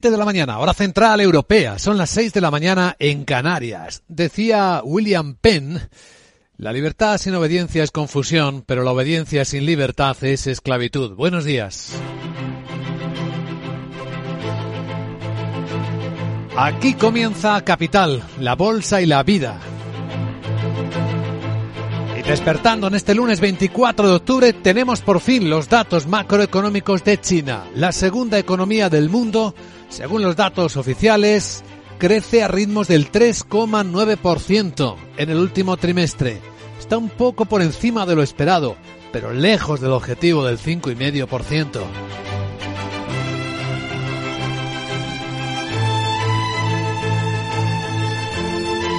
de la mañana, hora central europea. Son las 6 de la mañana en Canarias. Decía William Penn, la libertad sin obediencia es confusión, pero la obediencia sin libertad es esclavitud. Buenos días. Aquí comienza Capital, la bolsa y la vida. Y despertando en este lunes 24 de octubre tenemos por fin los datos macroeconómicos de China, la segunda economía del mundo según los datos oficiales, crece a ritmos del 3,9% en el último trimestre. Está un poco por encima de lo esperado, pero lejos del objetivo del 5,5%.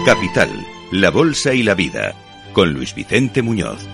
Capital, la Bolsa y la Vida, con Luis Vicente Muñoz.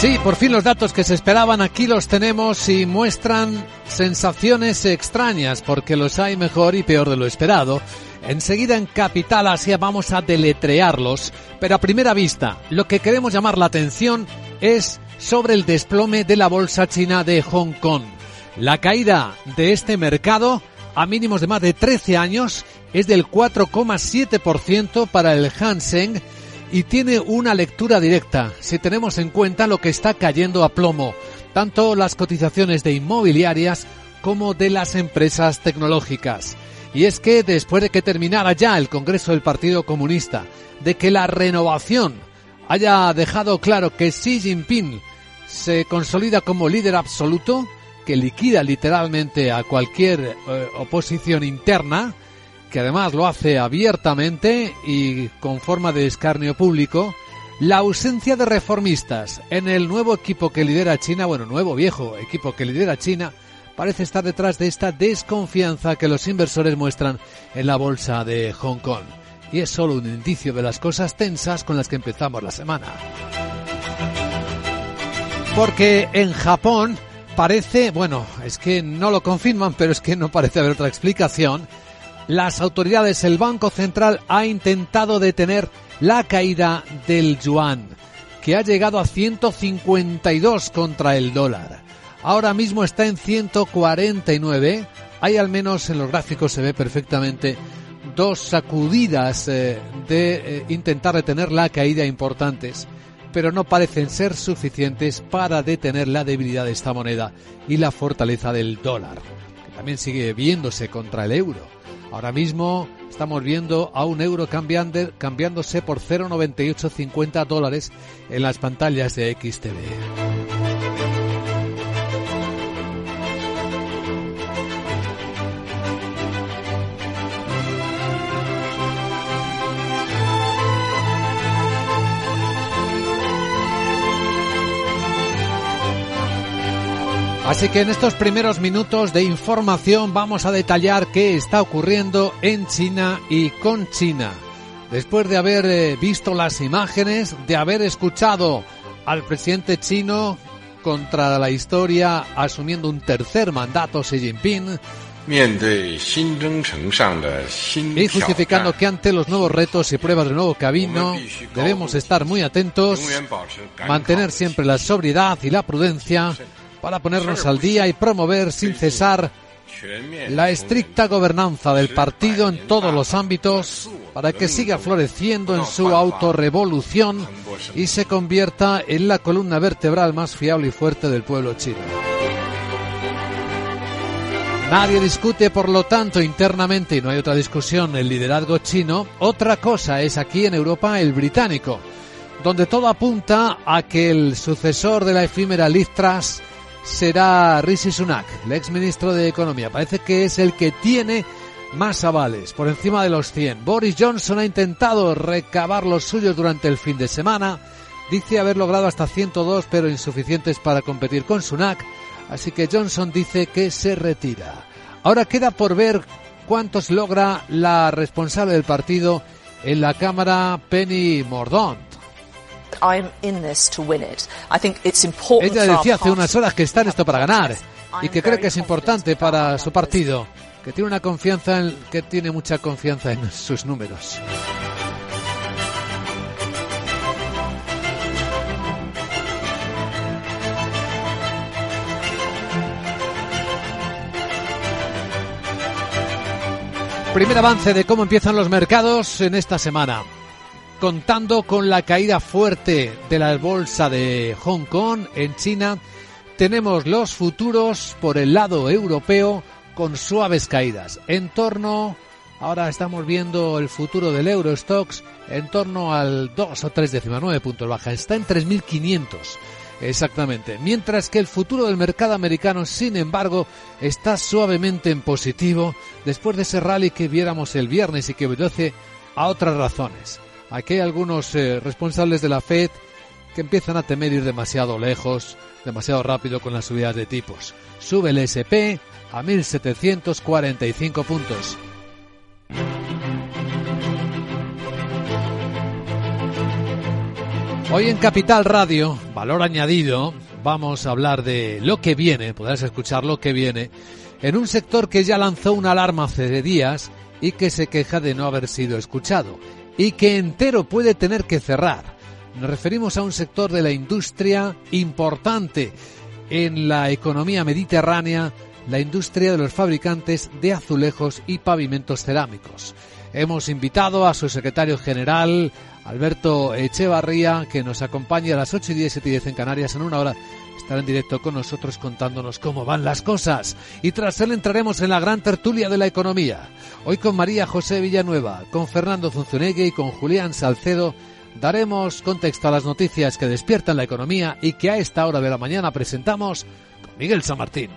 Sí, por fin los datos que se esperaban aquí los tenemos y muestran sensaciones extrañas porque los hay mejor y peor de lo esperado. Enseguida en Capital Asia vamos a deletrearlos, pero a primera vista lo que queremos llamar la atención es sobre el desplome de la bolsa china de Hong Kong. La caída de este mercado a mínimos de más de 13 años es del 4,7% para el Hang y tiene una lectura directa si tenemos en cuenta lo que está cayendo a plomo, tanto las cotizaciones de inmobiliarias como de las empresas tecnológicas. Y es que después de que terminara ya el Congreso del Partido Comunista, de que la renovación haya dejado claro que Xi Jinping se consolida como líder absoluto, que liquida literalmente a cualquier eh, oposición interna, que además lo hace abiertamente y con forma de escarnio público, la ausencia de reformistas en el nuevo equipo que lidera China, bueno, nuevo viejo equipo que lidera China, parece estar detrás de esta desconfianza que los inversores muestran en la bolsa de Hong Kong. Y es solo un indicio de las cosas tensas con las que empezamos la semana. Porque en Japón parece, bueno, es que no lo confirman, pero es que no parece haber otra explicación, las autoridades, el Banco Central ha intentado detener la caída del yuan, que ha llegado a 152 contra el dólar. Ahora mismo está en 149. Hay al menos en los gráficos se ve perfectamente dos sacudidas eh, de eh, intentar detener la caída importantes, pero no parecen ser suficientes para detener la debilidad de esta moneda y la fortaleza del dólar, que también sigue viéndose contra el euro. Ahora mismo estamos viendo a un euro cambiándose por 0,9850 dólares en las pantallas de XTV. Así que en estos primeros minutos de información vamos a detallar qué está ocurriendo en China y con China. Después de haber eh, visto las imágenes, de haber escuchado al presidente chino contra la historia asumiendo un tercer mandato Xi Jinping, y justificando que ante los nuevos retos y pruebas de nuevo camino debemos estar muy atentos, mantener siempre la sobriedad y la prudencia, para ponernos al día y promover sin cesar la estricta gobernanza del partido en todos los ámbitos para que siga floreciendo en su autorrevolución y se convierta en la columna vertebral más fiable y fuerte del pueblo chino. Nadie discute, por lo tanto, internamente, y no hay otra discusión, el liderazgo chino. Otra cosa es aquí en Europa el británico, donde todo apunta a que el sucesor de la efímera Liz Truss será Rishi Sunak, el ex ministro de Economía. Parece que es el que tiene más avales, por encima de los 100. Boris Johnson ha intentado recabar los suyos durante el fin de semana. Dice haber logrado hasta 102, pero insuficientes para competir con Sunak. Así que Johnson dice que se retira. Ahora queda por ver cuántos logra la responsable del partido en la Cámara, Penny Mordaunt. Ella decía hace unas horas que está en esto para ganar y que cree que es importante para su partido. que tiene una confianza en, que tiene mucha confianza en sus números. Primer avance de cómo empiezan los mercados en esta semana. Contando con la caída fuerte de la bolsa de Hong Kong en China, tenemos los futuros por el lado europeo con suaves caídas. En torno, ahora estamos viendo el futuro del Eurostox en torno al 2 o 3,9 puntos baja. Está en 3.500 Exactamente. Mientras que el futuro del mercado americano, sin embargo, está suavemente en positivo después de ese rally que viéramos el viernes y que obedece a otras razones. Aquí hay algunos eh, responsables de la Fed que empiezan a temer ir demasiado lejos, demasiado rápido con las subidas de tipos. Sube el SP a 1.745 puntos. Hoy en Capital Radio, valor añadido, vamos a hablar de lo que viene, podrás escuchar lo que viene, en un sector que ya lanzó una alarma hace días y que se queja de no haber sido escuchado y que entero puede tener que cerrar. Nos referimos a un sector de la industria importante en la economía mediterránea, la industria de los fabricantes de azulejos y pavimentos cerámicos. Hemos invitado a su secretario general, Alberto Echevarría, que nos acompaña a las 8 y 10, 7 y 10 en Canarias. En una hora estará en directo con nosotros contándonos cómo van las cosas. Y tras él entraremos en la gran tertulia de la economía. Hoy con María José Villanueva, con Fernando Zunzunegui y con Julián Salcedo daremos contexto a las noticias que despiertan la economía y que a esta hora de la mañana presentamos con Miguel San Martín.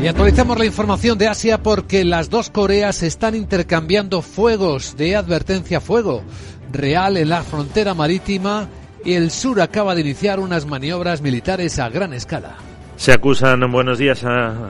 Y actualizamos la información de Asia porque las dos Coreas están intercambiando fuegos de advertencia fuego real en la frontera marítima y el sur acaba de iniciar unas maniobras militares a gran escala. Se acusan buenos días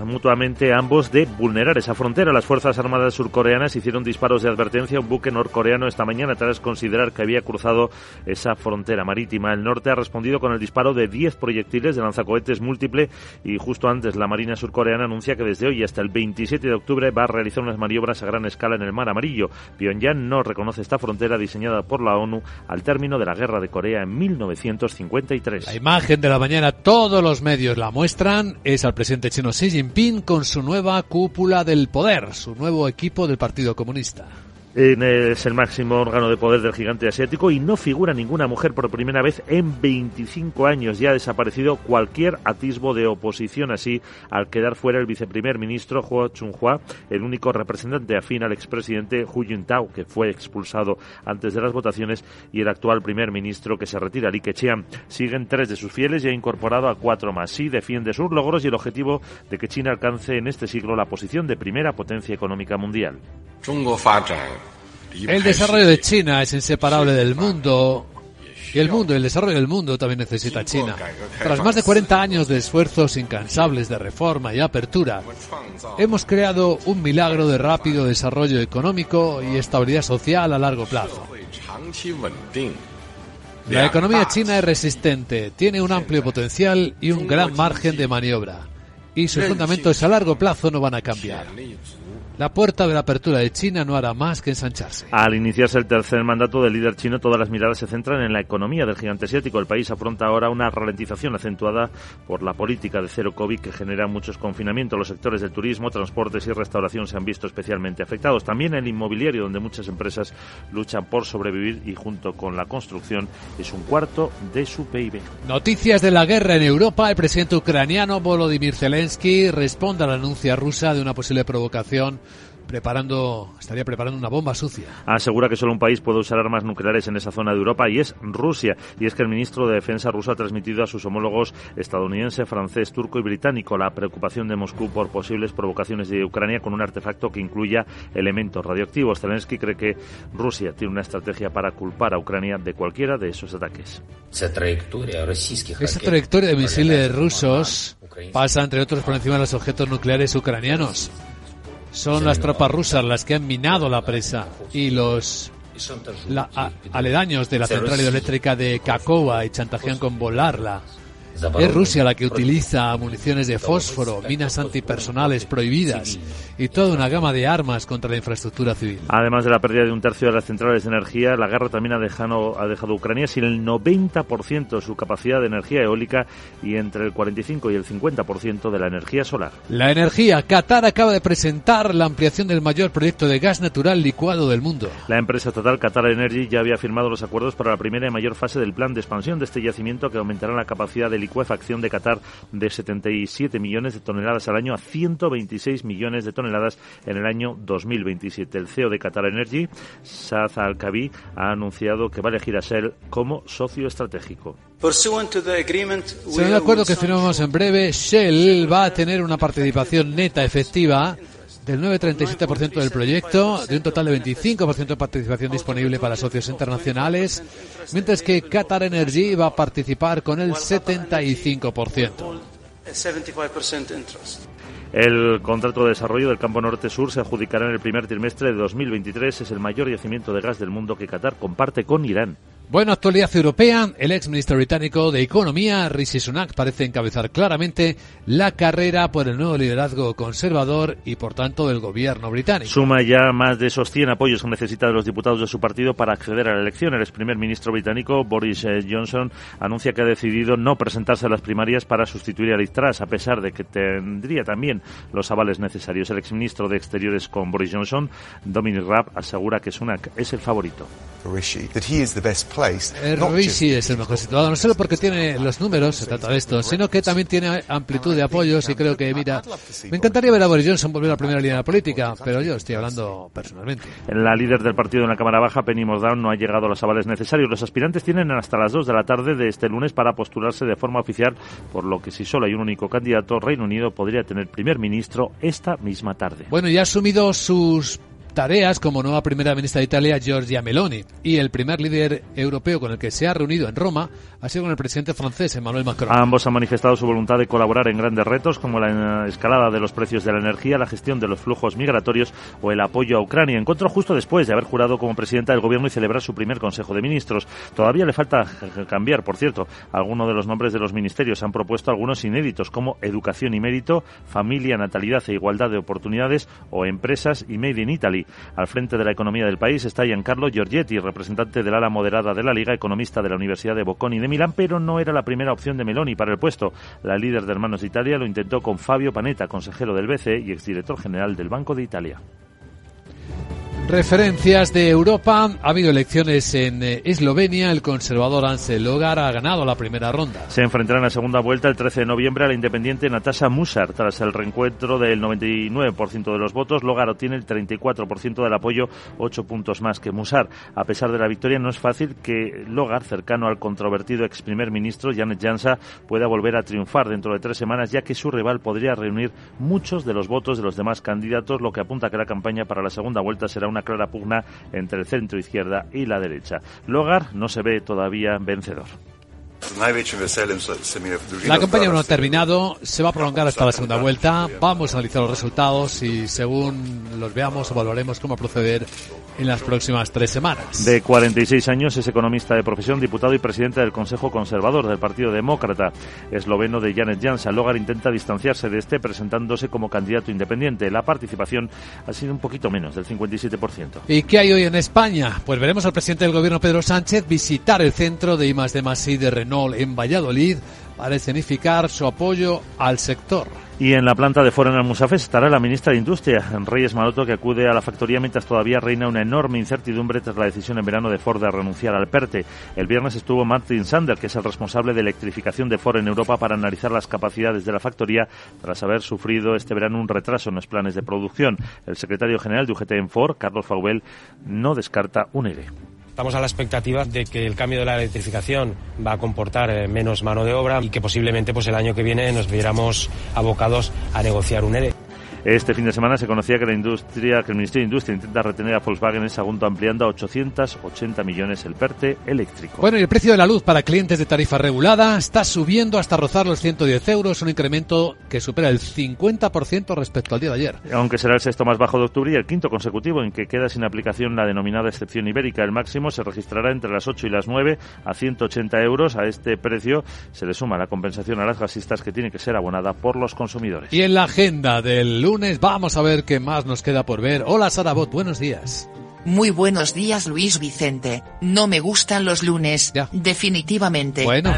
mutuamente ambos de vulnerar esa frontera. Las Fuerzas Armadas surcoreanas hicieron disparos de advertencia a un buque norcoreano esta mañana tras considerar que había cruzado esa frontera marítima. El norte ha respondido con el disparo de 10 proyectiles de lanzacohetes múltiple y justo antes la Marina surcoreana anuncia que desde hoy hasta el 27 de octubre va a realizar unas maniobras a gran escala en el Mar Amarillo. Pyongyang no reconoce esta frontera diseñada por la ONU al término de la Guerra de Corea en 1953. La imagen de la mañana todos los medios la muestran es al presidente chino Xi Jinping con su nueva cúpula del poder, su nuevo equipo del Partido Comunista es el máximo órgano de poder del gigante asiático y no figura ninguna mujer por primera vez en 25 años. Ya ha desaparecido cualquier atisbo de oposición así al quedar fuera el viceprimer ministro Huo Chunhua, el único representante afín al expresidente Hu Jintao, que fue expulsado antes de las votaciones, y el actual primer ministro que se retira, Li Keqiang. Siguen tres de sus fieles y ha incorporado a cuatro más. Sí defiende sus logros y el objetivo de que China alcance en este siglo la posición de primera potencia económica mundial. El desarrollo de China es inseparable del mundo y el mundo, el desarrollo del mundo también necesita China. Tras más de 40 años de esfuerzos incansables de reforma y apertura, hemos creado un milagro de rápido desarrollo económico y estabilidad social a largo plazo. La economía china es resistente, tiene un amplio potencial y un gran margen de maniobra. Y sus fundamentos a largo plazo no van a cambiar. La puerta de la apertura de China no hará más que ensancharse. Al iniciarse el tercer mandato del líder chino, todas las miradas se centran en la economía del gigante asiático. El país afronta ahora una ralentización acentuada por la política de cero COVID que genera muchos confinamientos. Los sectores del turismo, transportes y restauración se han visto especialmente afectados. También el inmobiliario, donde muchas empresas luchan por sobrevivir y junto con la construcción es un cuarto de su PIB. Noticias de la guerra en Europa. El presidente ucraniano Volodymyr Zelensky responde a la anuncia rusa de una posible provocación preparando, estaría preparando una bomba sucia. Asegura que solo un país puede usar armas nucleares en esa zona de Europa y es Rusia. Y es que el ministro de Defensa ruso ha transmitido a sus homólogos estadounidense, francés, turco y británico la preocupación de Moscú por posibles provocaciones de Ucrania con un artefacto que incluya elementos radioactivos. Zelensky cree que Rusia tiene una estrategia para culpar a Ucrania de cualquiera de esos ataques. Esa trayectoria de misiles rusos pasa, entre otros, por encima de los objetos nucleares ucranianos. Son las tropas rusas las que han minado la presa y los aledaños de la central hidroeléctrica de Cacoa y chantajean con volarla. Es Rusia la que utiliza municiones de fósforo, minas antipersonales prohibidas y toda una gama de armas contra la infraestructura civil. Además de la pérdida de un tercio de las centrales de energía, la guerra también ha dejado, ha dejado a Ucrania sin el 90% de su capacidad de energía eólica y entre el 45 y el 50% de la energía solar. La energía. Qatar acaba de presentar la ampliación del mayor proyecto de gas natural licuado del mundo. La empresa estatal Qatar Energy ya había firmado los acuerdos para la primera y mayor fase del plan de expansión de este yacimiento que aumentará la capacidad de licuefacción de Qatar de 77 millones de toneladas al año a 126 millones de toneladas en el año 2027. El CEO de Qatar Energy, Saad Al-Kabi, ha anunciado que va a elegir a Shell como socio estratégico. Según el acuerdo que firmamos en breve, Shell va a tener una participación neta efectiva del 9,37% del proyecto, de un total de 25% de participación disponible para socios internacionales, mientras que Qatar Energy va a participar con el 75%. El contrato de desarrollo del campo norte-sur se adjudicará en el primer trimestre de 2023. Es el mayor yacimiento de gas del mundo que Qatar comparte con Irán. Bueno, actualidad europea. El ex ministro británico de Economía, Rishi Sunak, parece encabezar claramente la carrera por el nuevo liderazgo conservador y, por tanto, del gobierno británico. Suma ya más de esos 100 apoyos que necesita de los diputados de su partido para acceder a la elección. El ex primer ministro británico, Boris eh, Johnson, anuncia que ha decidido no presentarse a las primarias para sustituir a Liz Truss, a pesar de que tendría también los avales necesarios. El ex ministro de Exteriores con Boris Johnson, Dominic Raab, asegura que Sunak es el favorito. Rishi es el mejor situado, no solo porque tiene los números, se trata de esto, sino que también tiene amplitud de apoyos y creo que, mira, me encantaría ver a Boris Johnson volver a la primera línea de la política, pero yo estoy hablando personalmente. La líder del partido en la Cámara Baja, Penny Mordaunt, no ha llegado a los avales necesarios. Los aspirantes tienen hasta las 2 de la tarde de este lunes para postularse de forma oficial, por lo que si solo hay un único candidato, Reino Unido podría tener primer ministro esta misma tarde. Bueno, ya ha asumido sus tareas como nueva primera ministra de Italia, Giorgia Meloni. Y el primer líder europeo con el que se ha reunido en Roma ha sido con el presidente francés, Emmanuel Macron. Ambos han manifestado su voluntad de colaborar en grandes retos como la escalada de los precios de la energía, la gestión de los flujos migratorios o el apoyo a Ucrania. Encuentro justo después de haber jurado como presidenta del gobierno y celebrar su primer Consejo de Ministros. Todavía le falta cambiar, por cierto, algunos de los nombres de los ministerios. Han propuesto algunos inéditos como educación y mérito, familia, natalidad e igualdad de oportunidades o empresas y Made in Italy. Al frente de la economía del país está Giancarlo Giorgetti, representante del ala moderada de la Liga, economista de la Universidad de Bocconi de Milán, pero no era la primera opción de Meloni para el puesto. La líder de Hermanos Italia lo intentó con Fabio Panetta, consejero del BCE y exdirector general del Banco de Italia. Referencias de Europa. Ha habido elecciones en eh, Eslovenia. El conservador Ansel Logar ha ganado la primera ronda. Se enfrentará en la segunda vuelta el 13 de noviembre a la independiente Natasha Musar. Tras el reencuentro del 99% de los votos, Logar obtiene el 34% del apoyo, 8 puntos más que Musar. A pesar de la victoria, no es fácil que Logar, cercano al controvertido ex primer ministro Janet Jansa, pueda volver a triunfar dentro de tres semanas, ya que su rival podría reunir muchos de los votos de los demás candidatos, lo que apunta que la campaña para la segunda vuelta será una una clara pugna entre el centro izquierda y la derecha. Logar no se ve todavía vencedor. La campaña no ha terminado, se va a prolongar hasta la segunda vuelta. Vamos a analizar los resultados y según los veamos evaluaremos cómo proceder en las próximas tres semanas. De 46 años es economista de profesión, diputado y presidente del Consejo Conservador del Partido Demócrata, esloveno de Janet Jansa. Logar intenta distanciarse de este presentándose como candidato independiente. La participación ha sido un poquito menos, del 57%. ¿Y qué hay hoy en España? Pues veremos al presidente del gobierno Pedro Sánchez visitar el centro de I de de En Valladolid para escenificar su apoyo al sector. Y en la planta de Foreign Musafes estará la ministra de Industria, Reyes Maloto, que acude a la factoría mientras todavía reina una enorme incertidumbre tras la decisión en verano de Ford de renunciar al PERTE. El viernes estuvo Martin Sander, que es el responsable de electrificación de Ford en Europa, para analizar las capacidades de la factoría tras haber sufrido este verano un retraso en los planes de producción. El secretario general de UGT en Ford, Carlos Faubel, no descarta un ERE. Estamos a la expectativa de que el cambio de la electrificación va a comportar eh, menos mano de obra y que posiblemente pues el año que viene nos viéramos abocados a negociar un ERE. Este fin de semana se conocía que la industria, que el Ministerio de Industria intenta retener a Volkswagen en segundo ampliando a 880 millones el PERTE eléctrico. Bueno, y el precio de la luz para clientes de tarifa regulada está subiendo hasta rozar los 110 euros, un incremento que supera el 50% respecto al día de ayer. Aunque será el sexto más bajo de octubre y el quinto consecutivo en que queda sin aplicación la denominada excepción ibérica, el máximo se registrará entre las 8 y las 9 a 180 euros. A este precio se le suma la compensación a las gasistas que tiene que ser abonada por los consumidores. Y en la agenda del lunes vamos a ver qué más nos queda por ver. Hola Sarabot, buenos días. Muy buenos días Luis Vicente. No me gustan los lunes, Ya. definitivamente. Bueno.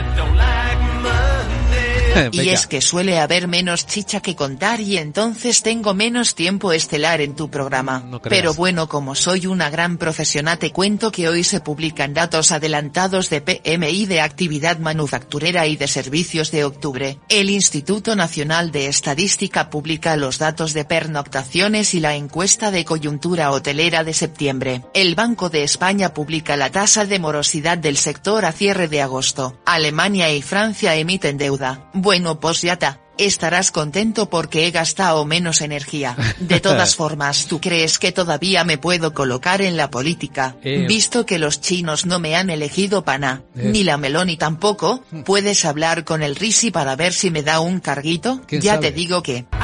Y es que suele haber menos chicha que contar y entonces tengo menos tiempo estelar en tu programa. No. Pero bueno, como soy una gran profesional te cuento que hoy se publican datos adelantados de PMI de actividad manufacturera y de servicios de octubre. El Instituto Nacional de Estadística publica los datos de pernoctaciones y la encuesta de coyuntura hotelera de septiembre. El Banco de España publica la tasa de morosidad del sector a cierre de agosto. Alemania y Francia emiten deuda. Bueno pues ya está. Estarás contento porque he gastado menos energía. De todas formas, ¿tú crees que todavía me puedo colocar en la política? Eh. Visto que los chinos no me han elegido pana, Eh. ni la Meloni tampoco, ¿puedes hablar con el Risi para ver si me da un carguito? ¿Quién Ya sabe? te digo que...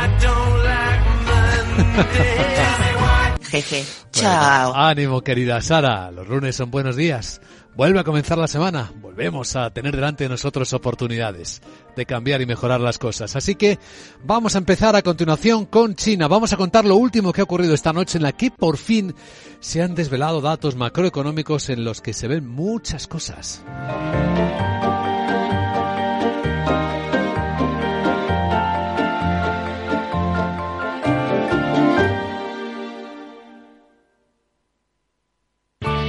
Jeje. Bueno, Chao. ánimo, querida Sara. Los lunes son buenos días. Vuelve a comenzar la semana. Volvemos a tener delante de nosotros oportunidades de cambiar y mejorar las cosas. Así que vamos a empezar a continuación con China. Vamos a contar lo último que ha ocurrido esta noche en la que por fin se han desvelado datos macroeconómicos en los que se ven muchas cosas.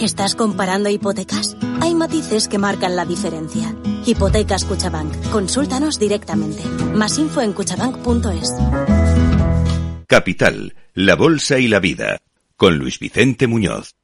¿Estás comparando hipotecas? Hay matices que marcan la diferencia. Hipotecas Cuchabank. Consúltanos directamente. Más info en cuchabank.es. Capital, la Bolsa y la Vida, con Luis Vicente Muñoz.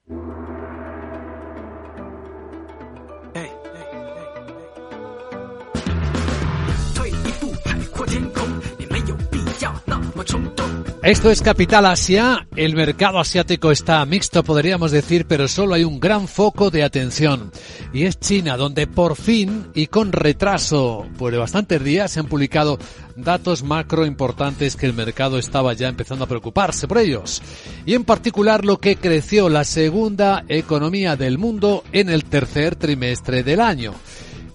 Esto es Capital Asia. El mercado asiático está mixto, podríamos decir, pero solo hay un gran foco de atención. Y es China, donde por fin y con retraso por de bastantes días se han publicado datos macro importantes que el mercado estaba ya empezando a preocuparse por ellos. Y en particular lo que creció la segunda economía del mundo en el tercer trimestre del año.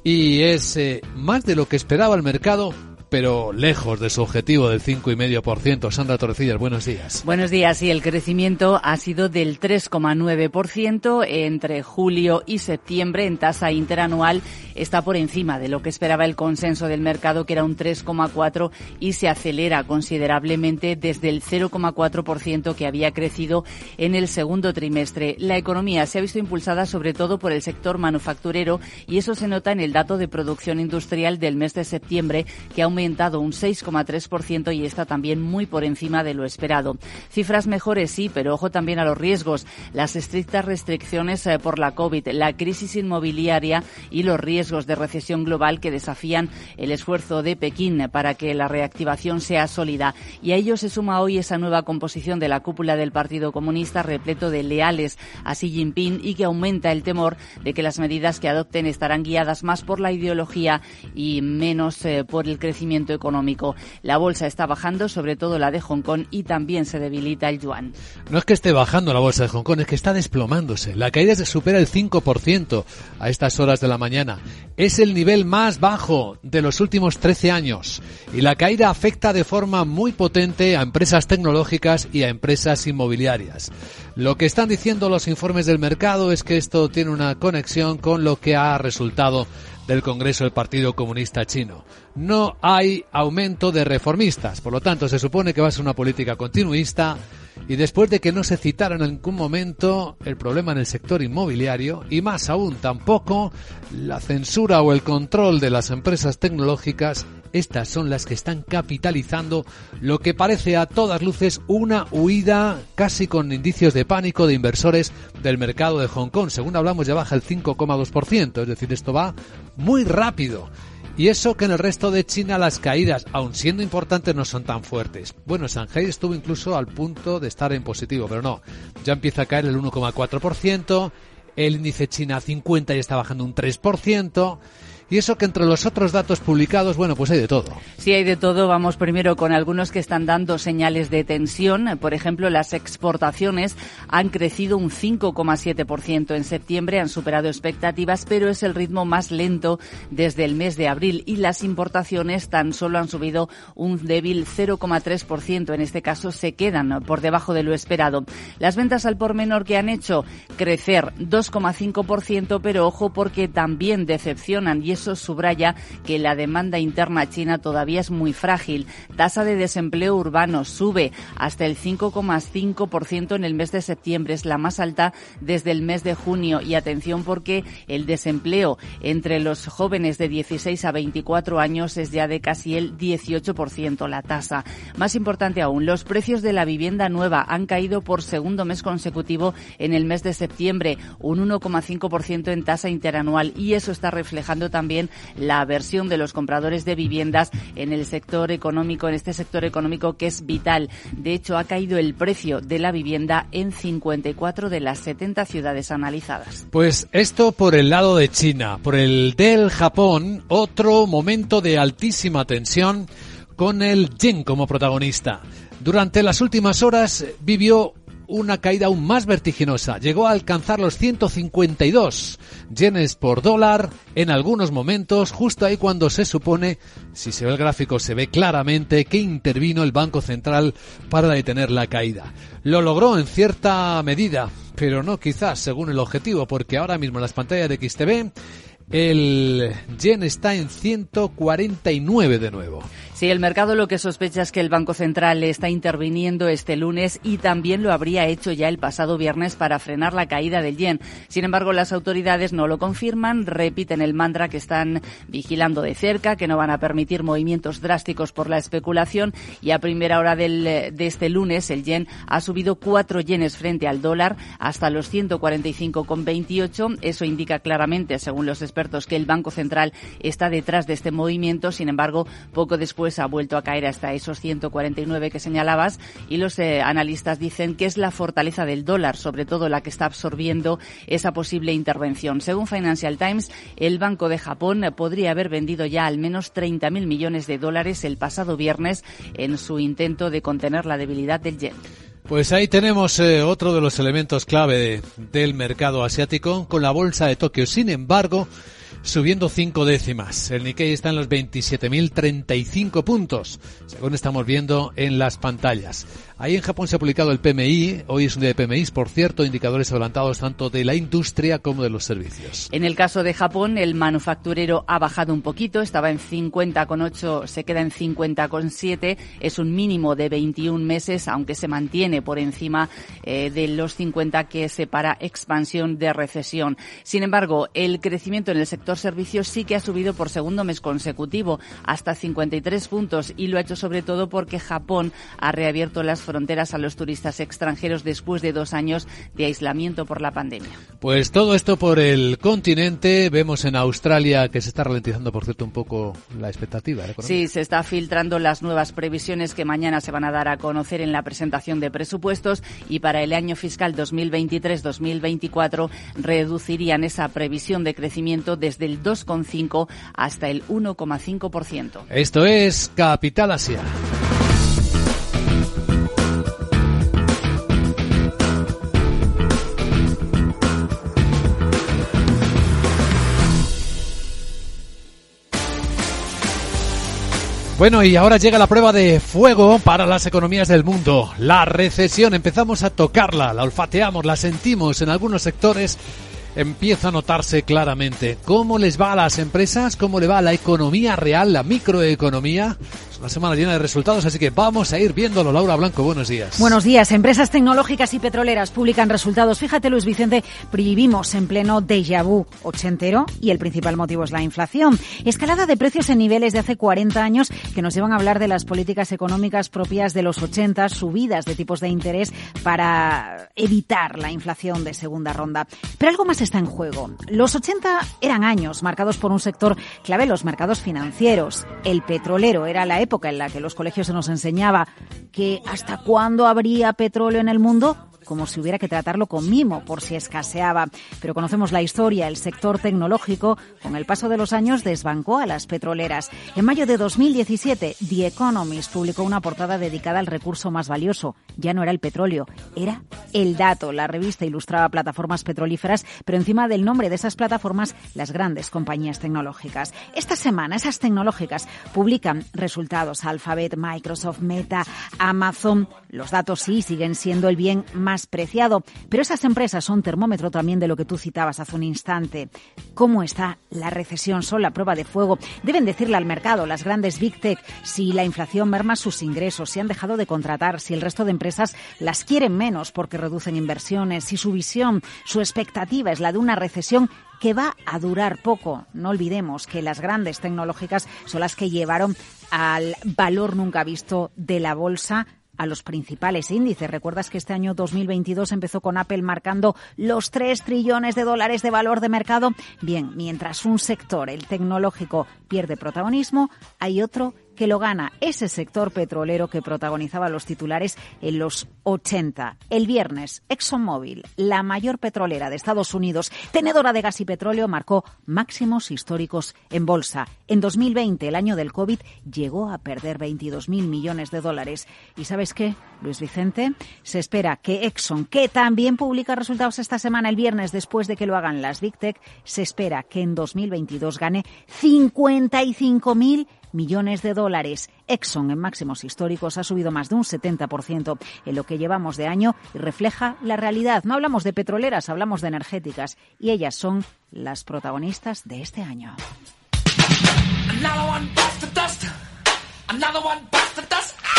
Y es eh, más de lo que esperaba el mercado pero lejos de su objetivo del 5,5%. Sandra Torrecillas, buenos días. Buenos días. Y el crecimiento ha sido del 3,9% entre julio y septiembre en tasa interanual. Está por encima de lo que esperaba el consenso del mercado, que era un 3,4% y se acelera considerablemente desde el 0,4% que había crecido en el segundo trimestre. La economía se ha visto impulsada sobre todo por el sector manufacturero y eso se nota en el dato de producción industrial del mes de septiembre, que ha un 6,3% y está también muy por encima de lo esperado. Cifras mejores sí, pero ojo también a los riesgos. Las estrictas restricciones eh, por la COVID, la crisis inmobiliaria y los riesgos de recesión global que desafían el esfuerzo de Pekín para que la reactivación sea sólida. Y a ello se suma hoy esa nueva composición de la cúpula del Partido Comunista repleto de leales a Xi Jinping y que aumenta el temor de que las medidas que adopten estarán guiadas más por la ideología y menos eh, por el crecimiento económico. La bolsa está bajando, sobre todo la de Hong Kong, y también se debilita el yuan. No es que esté bajando la bolsa de Hong Kong, es que está desplomándose. La caída se supera el 5% a estas horas de la mañana. Es el nivel más bajo de los últimos 13 años. Y la caída afecta de forma muy potente a empresas tecnológicas y a empresas inmobiliarias. Lo que están diciendo los informes del mercado es que esto tiene una conexión con lo que ha resultado del Congreso del Partido Comunista Chino. No hay aumento de reformistas, por lo tanto se supone que va a ser una política continuista y después de que no se citara en ningún momento el problema en el sector inmobiliario y más aún tampoco la censura o el control de las empresas tecnológicas, estas son las que están capitalizando lo que parece a todas luces una huida casi con indicios de pánico de inversores del mercado de Hong Kong. Según hablamos ya baja el 5,2%, es decir, esto va muy rápido. Y eso que en el resto de China las caídas, aun siendo importantes, no son tan fuertes. Bueno, Shanghai estuvo incluso al punto de estar en positivo, pero no. Ya empieza a caer el 1,4%, el índice China 50 ya está bajando un 3%. Y eso que entre los otros datos publicados, bueno, pues hay de todo. Sí, hay de todo. Vamos primero con algunos que están dando señales de tensión. Por ejemplo, las exportaciones han crecido un 5,7% en septiembre, han superado expectativas, pero es el ritmo más lento desde el mes de abril. Y las importaciones tan solo han subido un débil 0,3%. En este caso, se quedan por debajo de lo esperado. Las ventas al por menor que han hecho crecer 2,5%, pero ojo porque también decepcionan y eso subraya que la demanda interna china todavía es muy frágil. Tasa de desempleo urbano sube hasta el 5,5% en el mes de septiembre, es la más alta desde el mes de junio. Y atención porque el desempleo entre los jóvenes de 16 a 24 años es ya de casi el 18% la tasa. Más importante aún, los precios de la vivienda nueva han caído por segundo mes consecutivo en el mes de septiembre, un 1,5% en tasa interanual y eso está reflejando también la aversión de los compradores de viviendas en el sector económico, en este sector económico que es vital. De hecho, ha caído el precio de la vivienda en 54 de las 70 ciudades analizadas. Pues esto por el lado de China. Por el del Japón, otro momento de altísima tensión con el yen como protagonista. Durante las últimas horas vivió una caída aún más vertiginosa. Llegó a alcanzar los 152 yenes por dólar en algunos momentos, justo ahí cuando se supone, si se ve el gráfico, se ve claramente que intervino el Banco Central para detener la caída. Lo logró en cierta medida, pero no quizás según el objetivo, porque ahora mismo en las pantallas de XTV el yen está en 149 de nuevo. Sí, el mercado lo que sospecha es que el Banco Central está interviniendo este lunes y también lo habría hecho ya el pasado viernes para frenar la caída del yen. Sin embargo, las autoridades no lo confirman, repiten el mantra que están vigilando de cerca, que no van a permitir movimientos drásticos por la especulación y a primera hora del, de este lunes el yen ha subido cuatro yenes frente al dólar hasta los 145,28. Eso indica claramente, según los expertos, que el Banco Central está detrás de este movimiento. Sin embargo, poco después ha vuelto a caer hasta esos 149 que señalabas y los eh, analistas dicen que es la fortaleza del dólar, sobre todo la que está absorbiendo esa posible intervención. Según Financial Times, el Banco de Japón podría haber vendido ya al menos 30.000 millones de dólares el pasado viernes en su intento de contener la debilidad del yen. Pues ahí tenemos eh, otro de los elementos clave del mercado asiático con la bolsa de Tokio. Sin embargo, subiendo cinco décimas. El Nikkei está en los 27.035 puntos, según estamos viendo en las pantallas. Ahí en Japón se ha publicado el PMI, hoy es un día de PMI, por cierto, indicadores adelantados tanto de la industria como de los servicios. En el caso de Japón, el manufacturero ha bajado un poquito, estaba en 50,8, se queda en 50,7, es un mínimo de 21 meses, aunque se mantiene por encima eh, de los 50 que separa expansión de recesión. Sin embargo, el crecimiento en el sector servicios sí que ha subido por segundo mes consecutivo, hasta 53 puntos, y lo ha hecho sobre todo porque Japón ha reabierto las fronteras a los turistas extranjeros después de dos años de aislamiento por la pandemia. Pues todo esto por el continente. Vemos en Australia que se está ralentizando, por cierto, un poco la expectativa. Sí, se está filtrando las nuevas previsiones que mañana se van a dar a conocer en la presentación de presupuestos y para el año fiscal 2023-2024 reducirían esa previsión de crecimiento desde el 2,5 hasta el 1,5%. Esto es Capital Asia. Bueno, y ahora llega la prueba de fuego para las economías del mundo. La recesión, empezamos a tocarla, la olfateamos, la sentimos en algunos sectores. Empieza a notarse claramente cómo les va a las empresas, cómo le va a la economía real, la microeconomía una semana llena de resultados, así que vamos a ir viéndolo. Laura Blanco, buenos días. Buenos días. Empresas tecnológicas y petroleras publican resultados. Fíjate, Luis Vicente, vivimos en pleno déjà vu ochentero y el principal motivo es la inflación. Escalada de precios en niveles de hace 40 años que nos llevan a hablar de las políticas económicas propias de los 80, subidas de tipos de interés para evitar la inflación de segunda ronda. Pero algo más está en juego. Los 80 eran años marcados por un sector clave los mercados financieros. El petrolero era la época en la que los colegios se nos enseñaba que hasta cuándo habría petróleo en el mundo como si hubiera que tratarlo con mimo por si escaseaba. Pero conocemos la historia. El sector tecnológico, con el paso de los años, desbancó a las petroleras. En mayo de 2017, The Economist publicó una portada dedicada al recurso más valioso. Ya no era el petróleo, era el dato. La revista ilustraba plataformas petrolíferas, pero encima del nombre de esas plataformas, las grandes compañías tecnológicas. Esta semana, esas tecnológicas publican resultados. Alphabet, Microsoft, Meta, Amazon. Los datos sí siguen siendo el bien más preciado. Pero esas empresas son termómetro también de lo que tú citabas hace un instante. ¿Cómo está la recesión? Son la prueba de fuego. Deben decirle al mercado, las grandes Big Tech, si la inflación merma sus ingresos, si han dejado de contratar, si el resto de empresas las quieren menos porque reducen inversiones, si su visión, su expectativa es la de una recesión que va a durar poco. No olvidemos que las grandes tecnológicas son las que llevaron al valor nunca visto de la bolsa a los principales índices. ¿Recuerdas que este año 2022 empezó con Apple marcando los 3 trillones de dólares de valor de mercado? Bien, mientras un sector, el tecnológico, pierde protagonismo, hay otro que lo gana ese sector petrolero que protagonizaba los titulares en los 80. El viernes, ExxonMobil, la mayor petrolera de Estados Unidos, tenedora de gas y petróleo, marcó máximos históricos en bolsa. En 2020, el año del COVID, llegó a perder 22.000 millones de dólares. ¿Y sabes qué, Luis Vicente? Se espera que Exxon, que también publica resultados esta semana, el viernes, después de que lo hagan las Big Tech, se espera que en 2022 gane 55.000 millones de dólares. Exxon en máximos históricos ha subido más de un 70% en lo que llevamos de año y refleja la realidad. No hablamos de petroleras, hablamos de energéticas y ellas son las protagonistas de este año.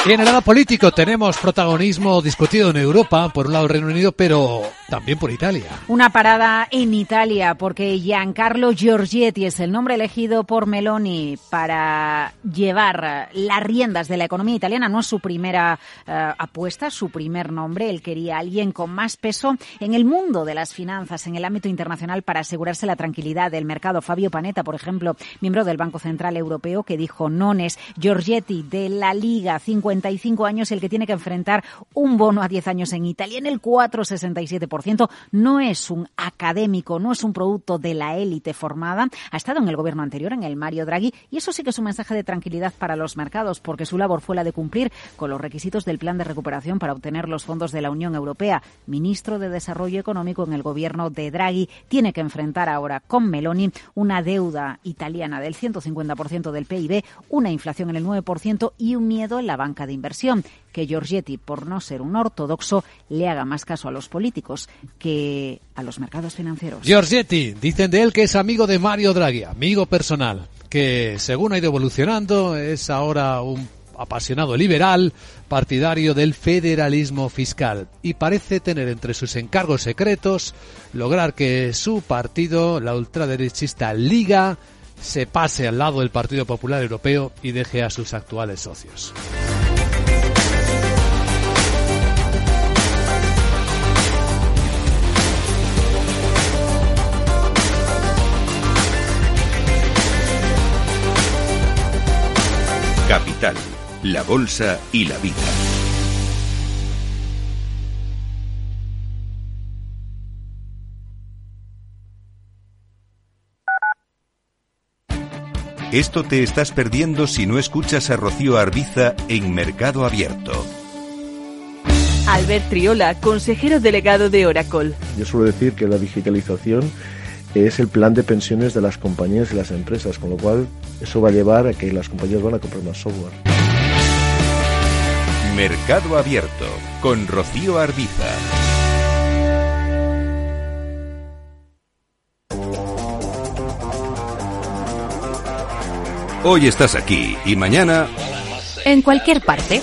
Y en el lado político tenemos protagonismo discutido en Europa, por un lado el Reino Unido, pero también por Italia. Una parada en Italia, porque Giancarlo Giorgetti es el nombre elegido por Meloni para llevar las riendas de la economía italiana. No es su primera uh, apuesta, su primer nombre. Él quería alguien con más peso en el mundo de las finanzas, en el ámbito internacional, para asegurarse la tranquilidad del mercado. Fabio Panetta, por ejemplo, miembro del Banco Central Europeo, que dijo nones. Giorgetti de la Liga 50 55 años el que tiene que enfrentar un bono a 10 años en Italia en el 4,67%. No es un académico, no es un producto de la élite formada. Ha estado en el gobierno anterior, en el Mario Draghi, y eso sí que es un mensaje de tranquilidad para los mercados, porque su labor fue la de cumplir con los requisitos del plan de recuperación para obtener los fondos de la Unión Europea. Ministro de Desarrollo Económico en el gobierno de Draghi tiene que enfrentar ahora con Meloni una deuda italiana del 150% del PIB, una inflación en el 9% y un miedo en la de inversión, que Giorgetti, por no ser un ortodoxo, le haga más caso a los políticos que a los mercados financieros. Giorgetti, dicen de él que es amigo de Mario Draghi, amigo personal, que según ha ido evolucionando es ahora un apasionado liberal, partidario del federalismo fiscal y parece tener entre sus encargos secretos lograr que su partido, la ultraderechista Liga, se pase al lado del Partido Popular Europeo y deje a sus actuales socios. Capital, la Bolsa y la Vida. Esto te estás perdiendo si no escuchas a Rocío Arbiza en Mercado Abierto. Albert Triola, consejero delegado de Oracle. Yo suelo decir que la digitalización es el plan de pensiones de las compañías y las empresas, con lo cual eso va a llevar a que las compañías van a comprar más software. Mercado Abierto con Rocío Arbiza. Hoy estás aquí y mañana en cualquier parte.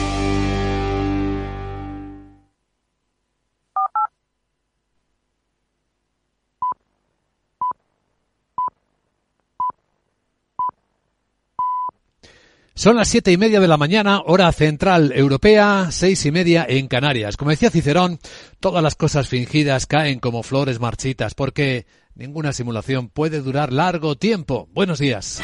Son las siete y media de la mañana, hora central europea, seis y media en Canarias. Como decía Cicerón, todas las cosas fingidas caen como flores marchitas, porque ninguna simulación puede durar largo tiempo. Buenos días.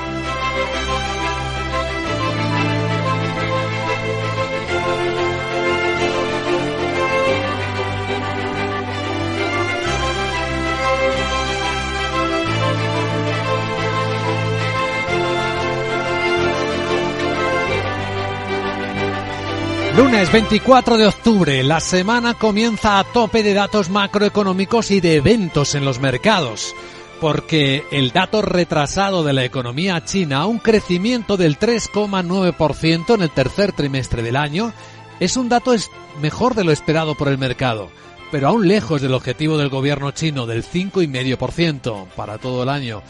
Lunes 24 de octubre, la semana comienza a tope de datos macroeconómicos y de eventos en los mercados, porque el dato retrasado de la economía china, un crecimiento del 3,9% en el tercer trimestre del año, es un dato mejor de lo esperado por el mercado, pero aún lejos del objetivo del gobierno chino del 5,5% para todo el año.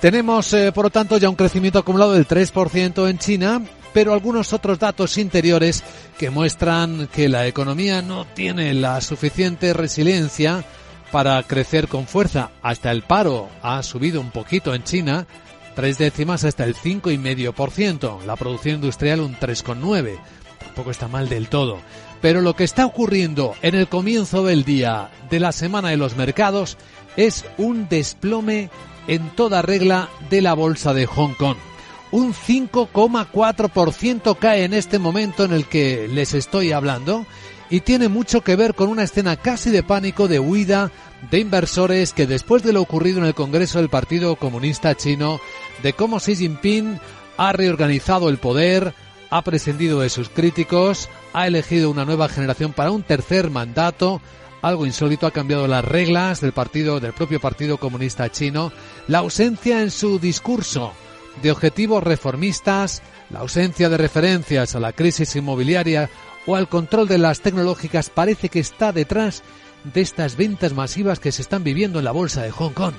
Tenemos, eh, por lo tanto, ya un crecimiento acumulado del 3% en China pero algunos otros datos interiores que muestran que la economía no tiene la suficiente resiliencia para crecer con fuerza. Hasta el paro ha subido un poquito en China, tres décimas hasta el 5,5%, la producción industrial un 3,9%. Tampoco está mal del todo. Pero lo que está ocurriendo en el comienzo del día de la semana de los mercados es un desplome en toda regla de la bolsa de Hong Kong un 5,4% cae en este momento en el que les estoy hablando y tiene mucho que ver con una escena casi de pánico de huida de inversores que después de lo ocurrido en el Congreso del Partido Comunista Chino, de cómo Xi Jinping ha reorganizado el poder, ha prescindido de sus críticos, ha elegido una nueva generación para un tercer mandato, algo insólito ha cambiado las reglas del partido del propio Partido Comunista Chino, la ausencia en su discurso de objetivos reformistas, la ausencia de referencias a la crisis inmobiliaria o al control de las tecnológicas parece que está detrás de estas ventas masivas que se están viviendo en la bolsa de Hong Kong.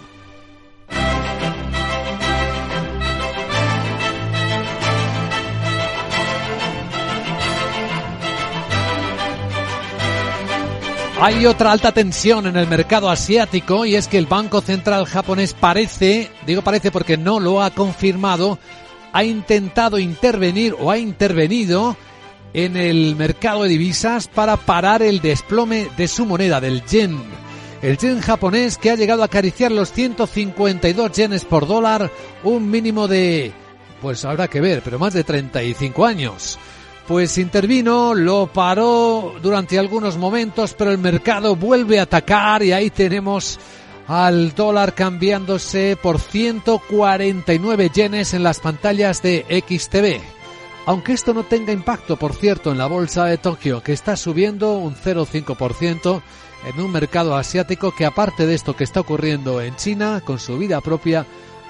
Hay otra alta tensión en el mercado asiático y es que el Banco Central japonés parece, digo parece porque no lo ha confirmado, ha intentado intervenir o ha intervenido en el mercado de divisas para parar el desplome de su moneda, del yen. El yen japonés que ha llegado a acariciar los 152 yenes por dólar, un mínimo de, pues habrá que ver, pero más de 35 años pues intervino, lo paró durante algunos momentos, pero el mercado vuelve a atacar y ahí tenemos al dólar cambiándose por 149 yenes en las pantallas de XTV. Aunque esto no tenga impacto, por cierto, en la bolsa de Tokio, que está subiendo un 0,5% en un mercado asiático que aparte de esto que está ocurriendo en China, con su vida propia,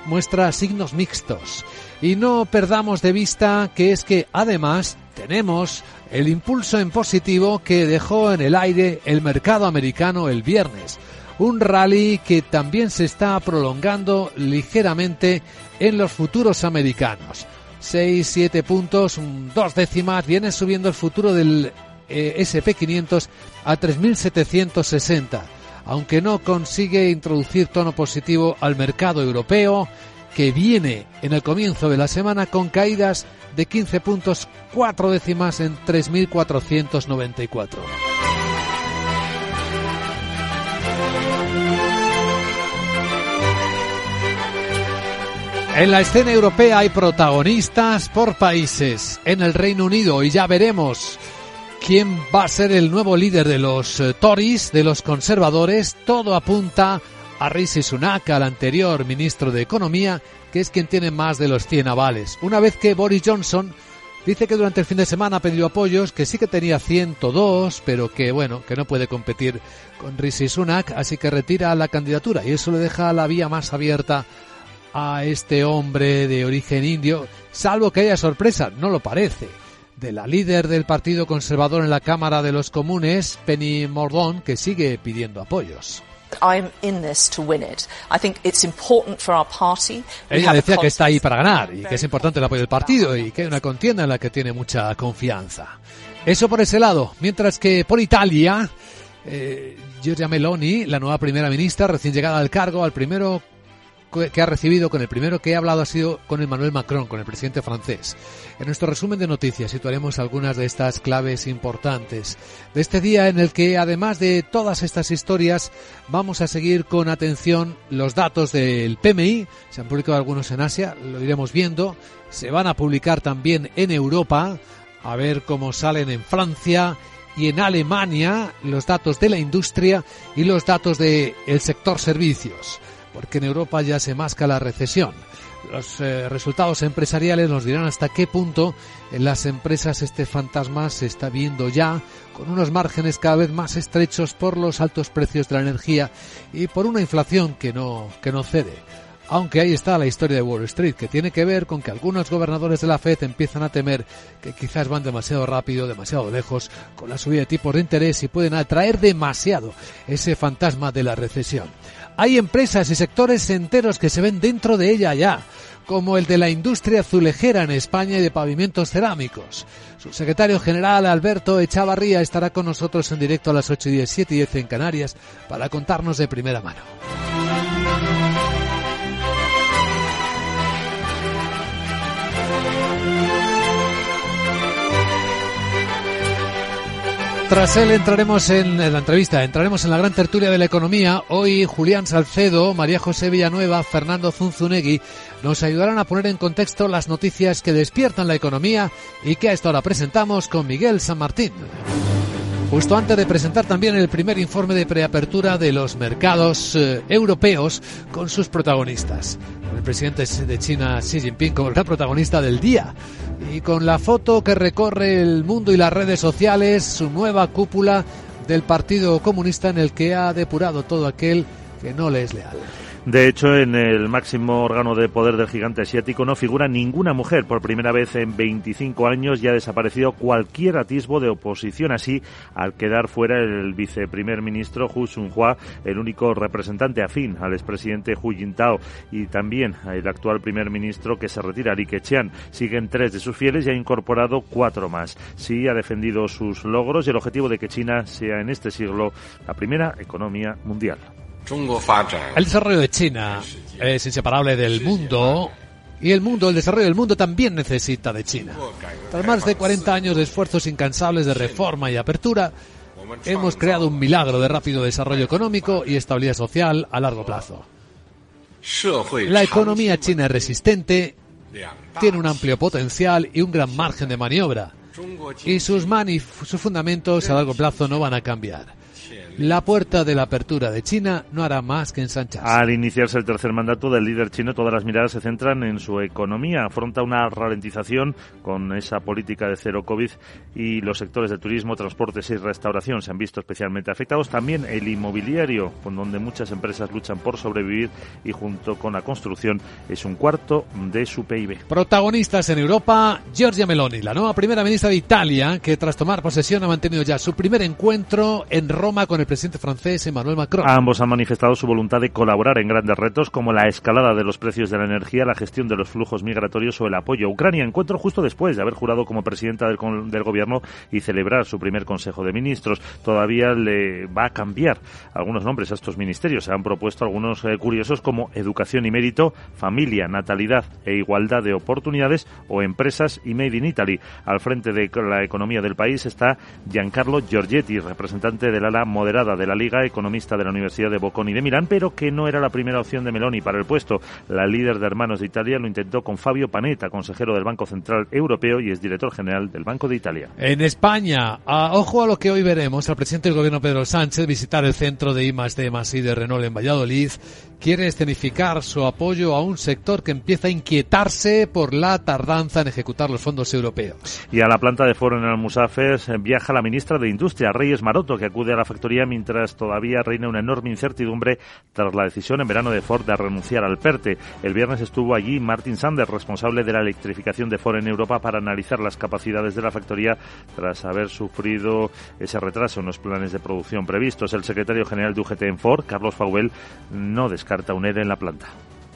muestra signos mixtos. Y no perdamos de vista que es que además tenemos el impulso en positivo que dejó en el aire el mercado americano el viernes. Un rally que también se está prolongando ligeramente en los futuros americanos. 6, 7 puntos, dos décimas, viene subiendo el futuro del eh, SP500 a 3.760, aunque no consigue introducir tono positivo al mercado europeo, que viene en el comienzo de la semana con caídas de 15 puntos, 4 décimas en 3.494. En la escena europea hay protagonistas por países. En el Reino Unido y ya veremos quién va a ser el nuevo líder de los eh, Tories, de los conservadores. Todo apunta a Rishi Sunak, al anterior ministro de Economía, que es quien tiene más de los 100 avales. Una vez que Boris Johnson dice que durante el fin de semana ha pedido apoyos, que sí que tenía 102, pero que bueno, que no puede competir con Rishi Sunak, así que retira la candidatura y eso le deja la vía más abierta a este hombre de origen indio, salvo que haya sorpresa, no lo parece, de la líder del Partido Conservador en la Cámara de los Comunes, Penny Mordaunt, que sigue pidiendo apoyos. Ella decía que está ahí para ganar y que es importante el apoyo del partido y que hay una contienda en la que tiene mucha confianza. Eso por ese lado. Mientras que por Italia, eh, Giorgia Meloni, la nueva primera ministra, recién llegada al cargo, al primero que ha recibido, con el primero que he hablado ha sido con Emmanuel Macron, con el presidente francés. En nuestro resumen de noticias situaremos algunas de estas claves importantes de este día en el que, además de todas estas historias, vamos a seguir con atención los datos del PMI. Se han publicado algunos en Asia, lo iremos viendo. Se van a publicar también en Europa, a ver cómo salen en Francia y en Alemania los datos de la industria y los datos del sector servicios porque en Europa ya se masca la recesión. Los eh, resultados empresariales nos dirán hasta qué punto en las empresas este fantasma se está viendo ya con unos márgenes cada vez más estrechos por los altos precios de la energía y por una inflación que no, que no cede. Aunque ahí está la historia de Wall Street, que tiene que ver con que algunos gobernadores de la Fed empiezan a temer que quizás van demasiado rápido, demasiado lejos con la subida de tipos de interés y pueden atraer demasiado ese fantasma de la recesión. Hay empresas y sectores enteros que se ven dentro de ella ya, como el de la industria azulejera en España y de pavimentos cerámicos. Su secretario general, Alberto Echavarría, estará con nosotros en directo a las 8 y 10, 7 y 10 en Canarias para contarnos de primera mano. Tras él entraremos en la entrevista, entraremos en la gran tertulia de la economía. Hoy Julián Salcedo, María José Villanueva, Fernando Zunzunegui nos ayudarán a poner en contexto las noticias que despiertan la economía y que a esta hora presentamos con Miguel San Martín. Justo antes de presentar también el primer informe de preapertura de los mercados eh, europeos con sus protagonistas. El presidente de China, Xi Jinping, como el protagonista del día. Y con la foto que recorre el mundo y las redes sociales, su nueva cúpula del Partido Comunista en el que ha depurado todo aquel que no le es leal. De hecho, en el máximo órgano de poder del gigante asiático no figura ninguna mujer. Por primera vez en 25 años ya ha desaparecido cualquier atisbo de oposición. Así, al quedar fuera el viceprimer ministro Hu Sun-hua, el único representante afín al expresidente Hu Jintao, y también el actual primer ministro que se retira, Li Keqiang. Siguen tres de sus fieles y ha incorporado cuatro más. Sí ha defendido sus logros y el objetivo de que China sea en este siglo la primera economía mundial. El desarrollo de China es inseparable del mundo y el mundo, el desarrollo del mundo también necesita de China. Tras más de 40 años de esfuerzos incansables de reforma y apertura, hemos creado un milagro de rápido desarrollo económico y estabilidad social a largo plazo. La economía china es resistente, tiene un amplio potencial y un gran margen de maniobra, y sus, sus fundamentos a largo plazo no van a cambiar la puerta de la apertura de China no hará más que ensancharse. Al iniciarse el tercer mandato del líder chino, todas las miradas se centran en su economía. Afronta una ralentización con esa política de cero COVID y los sectores de turismo, transportes y restauración se han visto especialmente afectados. También el inmobiliario, con donde muchas empresas luchan por sobrevivir y junto con la construcción es un cuarto de su PIB. Protagonistas en Europa, Giorgia Meloni, la nueva primera ministra de Italia, que tras tomar posesión ha mantenido ya su primer encuentro en Roma con el presidente francés Emmanuel Macron. Ambos han manifestado su voluntad de colaborar en grandes retos como la escalada de los precios de la energía, la gestión de los flujos migratorios o el apoyo a Ucrania. Encuentro justo después de haber jurado como presidenta del, del gobierno y celebrar su primer Consejo de Ministros. Todavía le va a cambiar algunos nombres a estos ministerios. Se han propuesto algunos eh, curiosos como educación y mérito, familia, natalidad e igualdad de oportunidades o empresas y Made in Italy. Al frente de la economía del país está Giancarlo Giorgetti, representante del ala moderada apoderada de la Liga, economista de la Universidad de Bocconi de Milán, pero que no era la primera opción de Meloni para el puesto. La líder de Hermanos de Italia lo intentó con Fabio Panetta, consejero del Banco Central Europeo y es director general del Banco de Italia. En España, ojo a lo que hoy veremos, al presidente del gobierno Pedro Sánchez visitar el centro de I de de Renault en Valladolid quiere escenificar su apoyo a un sector que empieza a inquietarse por la tardanza en ejecutar los fondos europeos. Y a la planta de Foro en Almusafes viaja la ministra de Industria, Reyes Maroto, que acude a la factoría mientras todavía reina una enorme incertidumbre tras la decisión en verano de Ford de renunciar al PERTE. El viernes estuvo allí Martin Sanders, responsable de la electrificación de Ford en Europa, para analizar las capacidades de la factoría tras haber sufrido ese retraso en los planes de producción previstos. El secretario general de UGT en Ford, Carlos Fauvel, no descarta carta en la planta.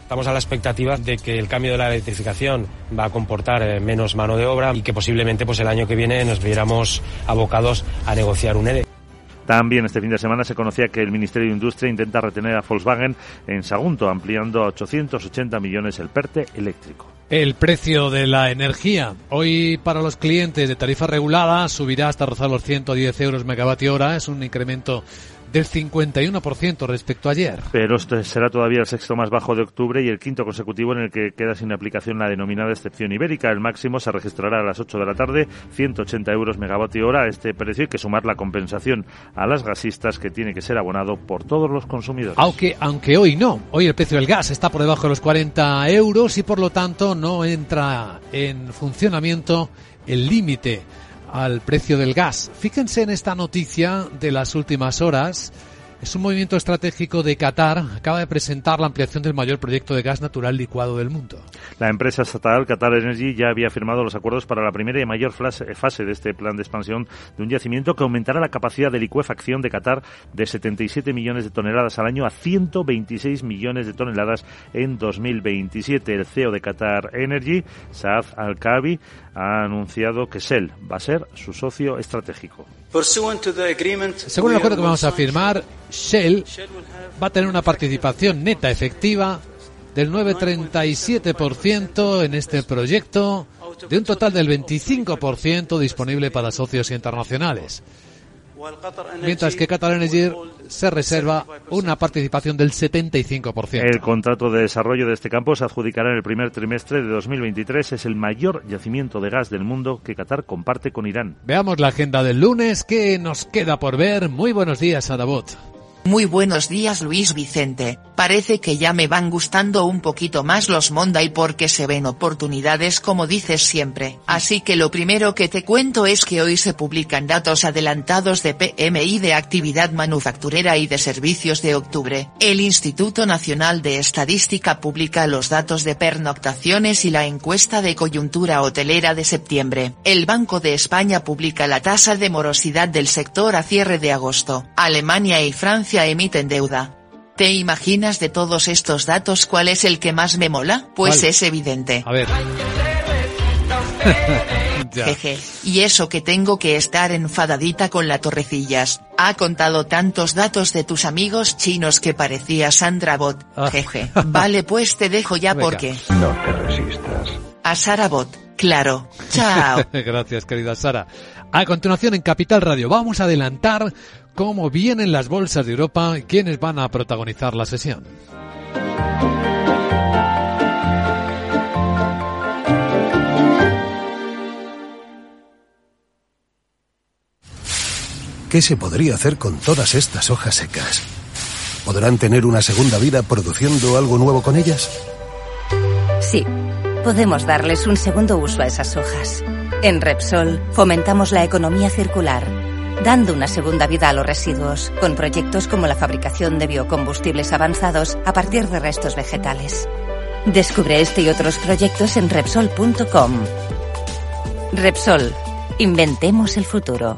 Estamos a la expectativa de que el cambio de la electrificación va a comportar eh, menos mano de obra y que posiblemente pues el año que viene nos viéramos abocados a negociar un ERE. También este fin de semana se conocía que el Ministerio de Industria intenta retener a Volkswagen en Sagunto, ampliando a 880 millones el PERTE eléctrico. El precio de la energía. Hoy para los clientes de tarifa regulada subirá hasta rozar los 110 euros megavatio hora. Es un incremento del 51% respecto a ayer. Pero este será todavía el sexto más bajo de octubre y el quinto consecutivo en el que queda sin aplicación la denominada excepción ibérica. El máximo se registrará a las 8 de la tarde, 180 euros megavatio hora. A este precio hay que sumar la compensación a las gasistas que tiene que ser abonado por todos los consumidores. Aunque, aunque hoy no. Hoy el precio del gas está por debajo de los 40 euros y por lo tanto no entra en funcionamiento el límite al precio del gas. Fíjense en esta noticia de las últimas horas es un movimiento estratégico de Qatar. Acaba de presentar la ampliación del mayor proyecto de gas natural licuado del mundo. La empresa estatal Qatar Energy ya había firmado los acuerdos para la primera y mayor fase de este plan de expansión de un yacimiento que aumentará la capacidad de licuefacción de Qatar de 77 millones de toneladas al año a 126 millones de toneladas en 2027. El CEO de Qatar Energy, Saad Al-Kabi, ha anunciado que Shell va a ser su socio estratégico. Según el acuerdo que vamos a firmar, Shell va a tener una participación neta efectiva del 9,37% en este proyecto, de un total del 25% disponible para socios internacionales mientras que Qatar Energy se reserva una participación del 75%. El contrato de desarrollo de este campo se adjudicará en el primer trimestre de 2023. Es el mayor yacimiento de gas del mundo que Qatar comparte con Irán. Veamos la agenda del lunes que nos queda por ver. Muy buenos días, Adabot. Muy buenos días Luis Vicente, parece que ya me van gustando un poquito más los Monday porque se ven oportunidades como dices siempre, así que lo primero que te cuento es que hoy se publican datos adelantados de PMI de actividad manufacturera y de servicios de octubre. El Instituto Nacional de Estadística publica los datos de pernoctaciones y la encuesta de coyuntura hotelera de septiembre. El Banco de España publica la tasa de morosidad del sector a cierre de agosto. Alemania y Francia emiten deuda. ¿Te imaginas de todos estos datos cuál es el que más me mola? Pues es evidente. A ver. Jeje, y eso que tengo que estar enfadadita con la Torrecillas, ha contado tantos datos de tus amigos chinos que parecía Sandra Bot, ah. jeje. Vale pues te dejo ya porque... No te resistas. A Sara Bot, claro. Chao. Gracias querida Sara. A continuación en Capital Radio vamos a adelantar cómo vienen las bolsas de Europa y quiénes van a protagonizar la sesión. ¿Qué se podría hacer con todas estas hojas secas? ¿Podrán tener una segunda vida produciendo algo nuevo con ellas? Sí, podemos darles un segundo uso a esas hojas. En Repsol fomentamos la economía circular dando una segunda vida a los residuos, con proyectos como la fabricación de biocombustibles avanzados a partir de restos vegetales. Descubre este y otros proyectos en Repsol.com. Repsol, inventemos el futuro.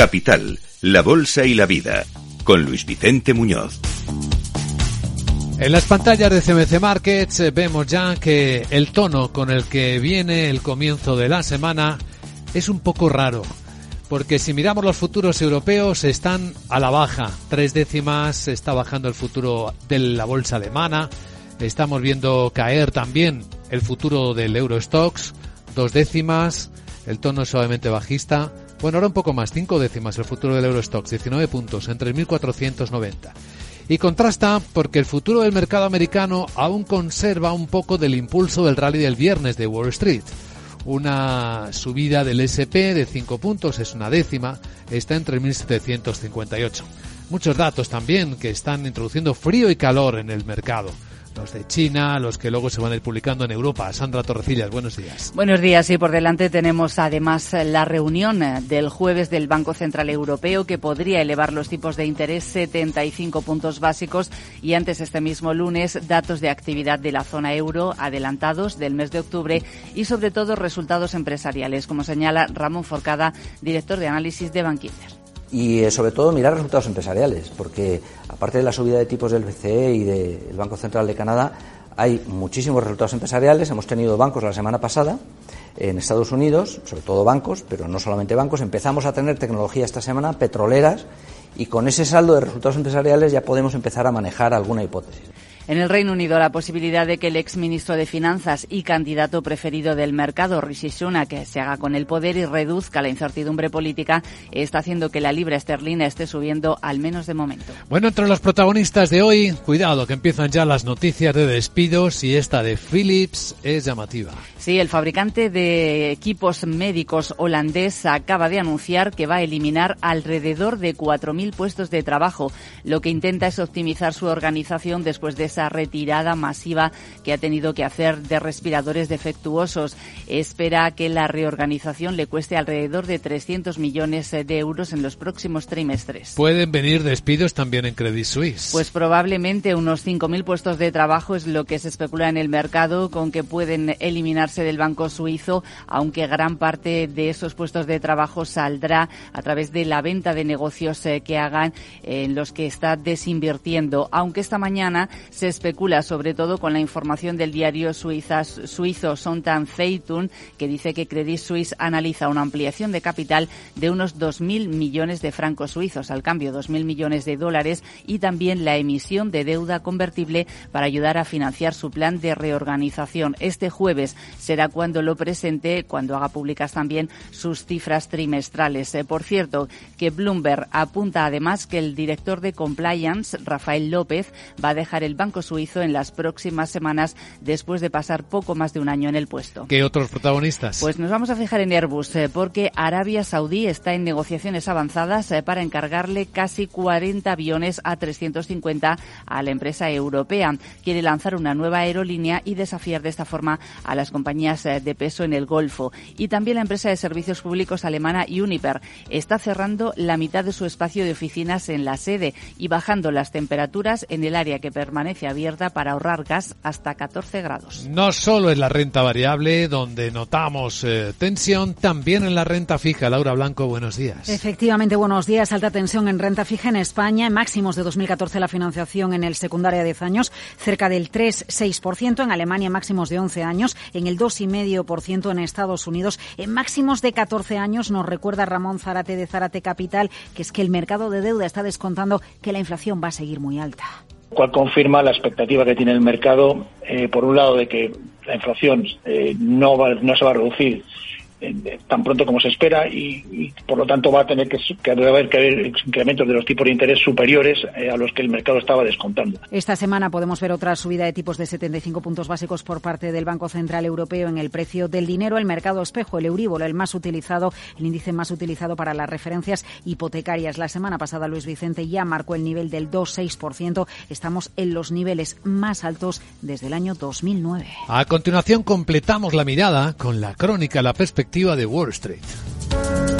Capital, la Bolsa y la Vida, con Luis Vicente Muñoz. En las pantallas de CMC Markets eh, vemos ya que el tono con el que viene el comienzo de la semana es un poco raro. Porque si miramos los futuros europeos están a la baja. Tres décimas está bajando el futuro de la bolsa alemana. Estamos viendo caer también el futuro del Eurostox. Dos décimas. El tono es suavemente bajista. Bueno, ahora un poco más, cinco décimas el futuro del Eurostox, 19 puntos en 3.490. Y contrasta porque el futuro del mercado americano aún conserva un poco del impulso del rally del viernes de Wall Street. Una subida del SP de 5 puntos, es una décima, está en 3.758. Muchos datos también que están introduciendo frío y calor en el mercado los de China, los que luego se van a ir publicando en Europa. Sandra Torrecillas, buenos días. Buenos días y por delante tenemos además la reunión del jueves del Banco Central Europeo que podría elevar los tipos de interés 75 puntos básicos y antes este mismo lunes datos de actividad de la zona euro adelantados del mes de octubre y sobre todo resultados empresariales, como señala Ramón Forcada, director de análisis de Bankinter y eh, sobre todo mirar resultados empresariales, porque aparte de la subida de tipos del BCE y del Banco Central de Canadá, hay muchísimos resultados empresariales. Hemos tenido bancos la semana pasada en Estados Unidos, sobre todo bancos, pero no solamente bancos. Empezamos a tener tecnología esta semana, petroleras, y con ese saldo de resultados empresariales ya podemos empezar a manejar alguna hipótesis. En el Reino Unido, la posibilidad de que el exministro de Finanzas y candidato preferido del mercado, Rishi Sunak, se haga con el poder y reduzca la incertidumbre política está haciendo que la libra esterlina esté subiendo al menos de momento. Bueno, entre los protagonistas de hoy, cuidado que empiezan ya las noticias de despidos y esta de Philips es llamativa. Sí, el fabricante de equipos médicos holandés acaba de anunciar que va a eliminar alrededor de 4.000 puestos de trabajo. Lo que intenta es optimizar su organización después de esa retirada masiva que ha tenido que hacer de respiradores defectuosos. Espera que la reorganización le cueste alrededor de 300 millones de euros en los próximos trimestres. ¿Pueden venir despidos también en Credit Suisse? Pues probablemente unos 5.000 puestos de trabajo es lo que se especula en el mercado con que pueden eliminar del banco suizo, aunque gran parte de esos puestos de trabajo saldrá a través de la venta de negocios eh, que hagan en los que está desinvirtiendo. Aunque esta mañana se especula sobre todo con la información del diario suizo Sontan Zeitung, que dice que Credit Suisse analiza una ampliación de capital de unos 2.000 millones de francos suizos, al cambio 2.000 millones de dólares, y también la emisión de deuda convertible para ayudar a financiar su plan de reorganización. Este jueves será cuando lo presente, cuando haga públicas también sus cifras trimestrales. Eh, por cierto, que Bloomberg apunta además que el director de compliance, Rafael López, va a dejar el Banco Suizo en las próximas semanas después de pasar poco más de un año en el puesto. ¿Qué otros protagonistas? Pues nos vamos a fijar en Airbus, eh, porque Arabia Saudí está en negociaciones avanzadas eh, para encargarle casi 40 aviones A350 a la empresa europea. Quiere lanzar una nueva aerolínea y desafiar de esta forma a las compañías eh, de peso en el Golfo. Y también la empresa de servicios públicos alemana Uniper está cerrando la mitad de su espacio de oficinas en la sede y bajando las temperaturas en el área que permanece abierta para ahorrar gas hasta 14 grados. No solo en la renta variable donde notamos eh, tensión, también en la renta fija. Laura Blanco, buenos días. Efectivamente, buenos días. Alta tensión en renta fija en España. Máximos de 2014 la financiación en el secundario de 10 años, cerca del 3-6%. En Alemania máximos de 11 años. En el 2,5% en Estados Unidos. En máximos de 14 años nos recuerda Ramón Zarate de Zarate Capital que es que el mercado de deuda está descontando que la inflación va a seguir muy alta cual confirma la expectativa que tiene el mercado, eh, por un lado, de que la inflación eh, no, no se va a reducir tan pronto como se espera y, por lo tanto va a tener que, que haber que haber incrementos de los tipos de interés superiores a los que el mercado estaba descontando. Esta semana podemos ver otra subida de tipos de 75 puntos básicos por parte del Banco Central Europeo en el precio del dinero, el mercado espejo, el Euríbor, el más utilizado, el índice más utilizado para las referencias hipotecarias. La semana pasada Luis Vicente ya marcó el nivel del 2,6%. Estamos en los niveles más altos desde el año 2009. A continuación completamos la mirada con la crónica, la perspectiva de Wall Street.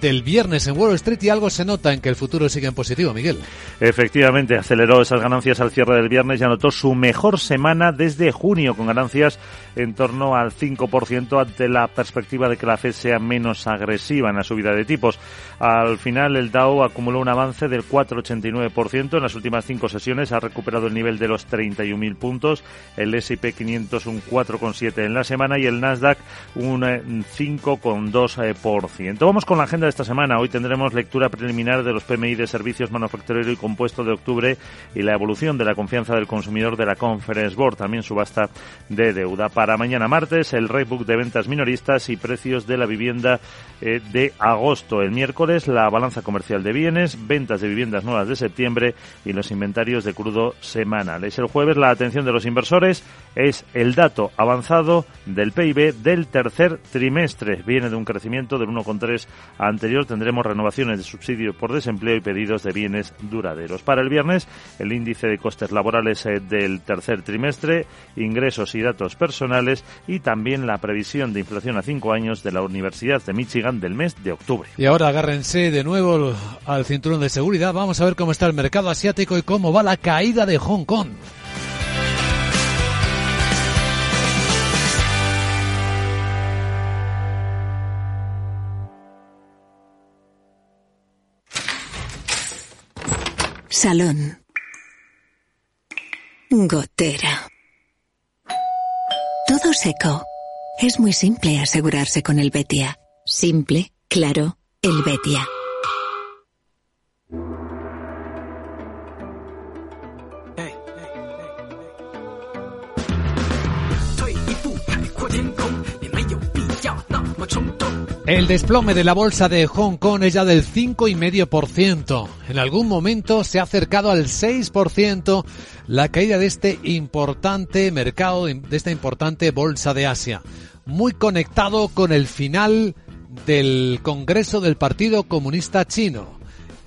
del viernes en Wall Street y algo se nota en que el futuro sigue en positivo, Miguel. Efectivamente, aceleró esas ganancias al cierre del viernes y anotó su mejor semana desde junio, con ganancias en torno al 5% ante la perspectiva de que la Fed sea menos agresiva en la subida de tipos. Al final, el Dow acumuló un avance del 4,89%. En las últimas cinco sesiones ha recuperado el nivel de los 31.000 puntos. El S&P 500 un 4,7% en la semana y el Nasdaq un 5,2%. Eh, Vamos con la agenda de esta semana. Hoy tendremos lectura preliminar de los PMI de servicios manufacturero y compuesto de octubre y la evolución de la confianza del consumidor de la Conference Board. También subasta de deuda. Para mañana martes, el Book de ventas minoristas y precios de la vivienda eh, de agosto. El miércoles, la balanza comercial de bienes, ventas de viviendas nuevas de septiembre y los inventarios de crudo semanales. El jueves, la atención de los inversores es el dato avanzado del PIB del tercer trimestre. Viene de un crecimiento del 1,3 anterior. Tendremos renovaciones de subsidio por desempleo y pedidos de bienes duraderos. Para el viernes, el índice de costes laborales eh, del tercer trimestre, ingresos y datos personales y también la previsión de inflación a cinco años de la Universidad de Michigan del mes de octubre. Y ahora agárrense de nuevo al cinturón de seguridad. Vamos a ver cómo está el mercado asiático y cómo va la caída de Hong Kong. Salón. Gotera. Todo seco. Es muy simple asegurarse con el Betia. Simple, claro, el Betia. El desplome de la bolsa de Hong Kong es ya del 5,5%. En algún momento se ha acercado al 6% la caída de este importante mercado, de esta importante bolsa de Asia. Muy conectado con el final del Congreso del Partido Comunista Chino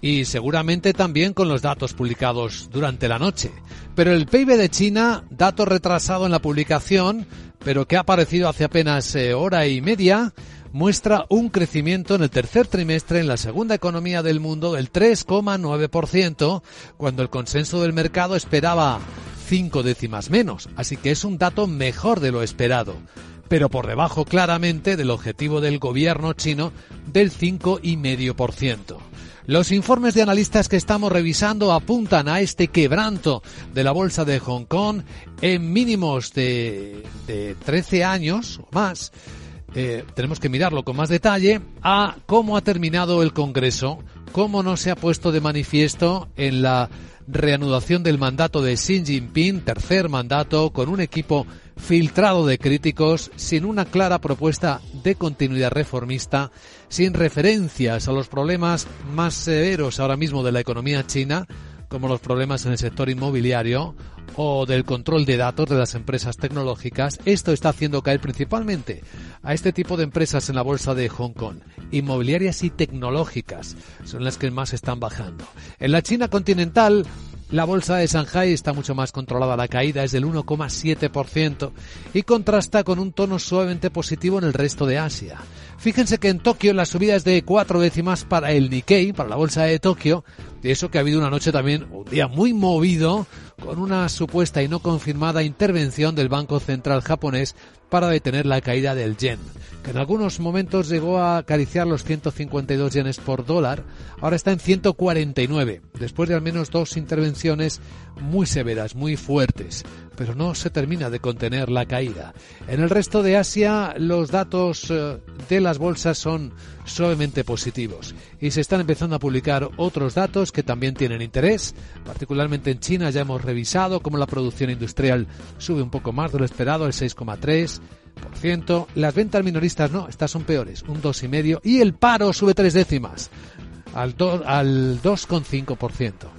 y seguramente también con los datos publicados durante la noche. Pero el PIB de China, dato retrasado en la publicación, pero que ha aparecido hace apenas eh, hora y media, muestra un crecimiento en el tercer trimestre en la segunda economía del mundo del 3,9%, cuando el consenso del mercado esperaba cinco décimas menos, así que es un dato mejor de lo esperado, pero por debajo claramente del objetivo del gobierno chino del 5,5%. Los informes de analistas que estamos revisando apuntan a este quebranto de la bolsa de Hong Kong en mínimos de, de 13 años o más. Eh, tenemos que mirarlo con más detalle, a cómo ha terminado el Congreso, cómo no se ha puesto de manifiesto en la reanudación del mandato de Xi Jinping, tercer mandato, con un equipo filtrado de críticos, sin una clara propuesta de continuidad reformista, sin referencias a los problemas más severos ahora mismo de la economía china, como los problemas en el sector inmobiliario o del control de datos de las empresas tecnológicas, esto está haciendo caer principalmente a este tipo de empresas en la bolsa de Hong Kong. Inmobiliarias y tecnológicas son las que más están bajando. En la China continental, la bolsa de Shanghai está mucho más controlada, la caída es del 1,7% y contrasta con un tono suavemente positivo en el resto de Asia. Fíjense que en Tokio la subida es de cuatro décimas para el Nikkei, para la bolsa de Tokio, Y eso que ha habido una noche también, un día muy movido, con una supuesta y no confirmada intervención del Banco Central japonés para detener la caída del yen, que en algunos momentos llegó a acariciar los 152 yenes por dólar, ahora está en 149, después de al menos dos intervenciones muy severas, muy fuertes, pero no se termina de contener la caída. En el resto de Asia los datos eh, de las bolsas son suavemente positivos y se están empezando a publicar otros datos que también tienen interés, particularmente en China ya hemos revisado cómo la producción industrial sube un poco más de lo esperado, el 6,3%. Las ventas minoristas no, estas son peores, un 2,5%. Y el paro sube tres décimas, al, al 2,5%.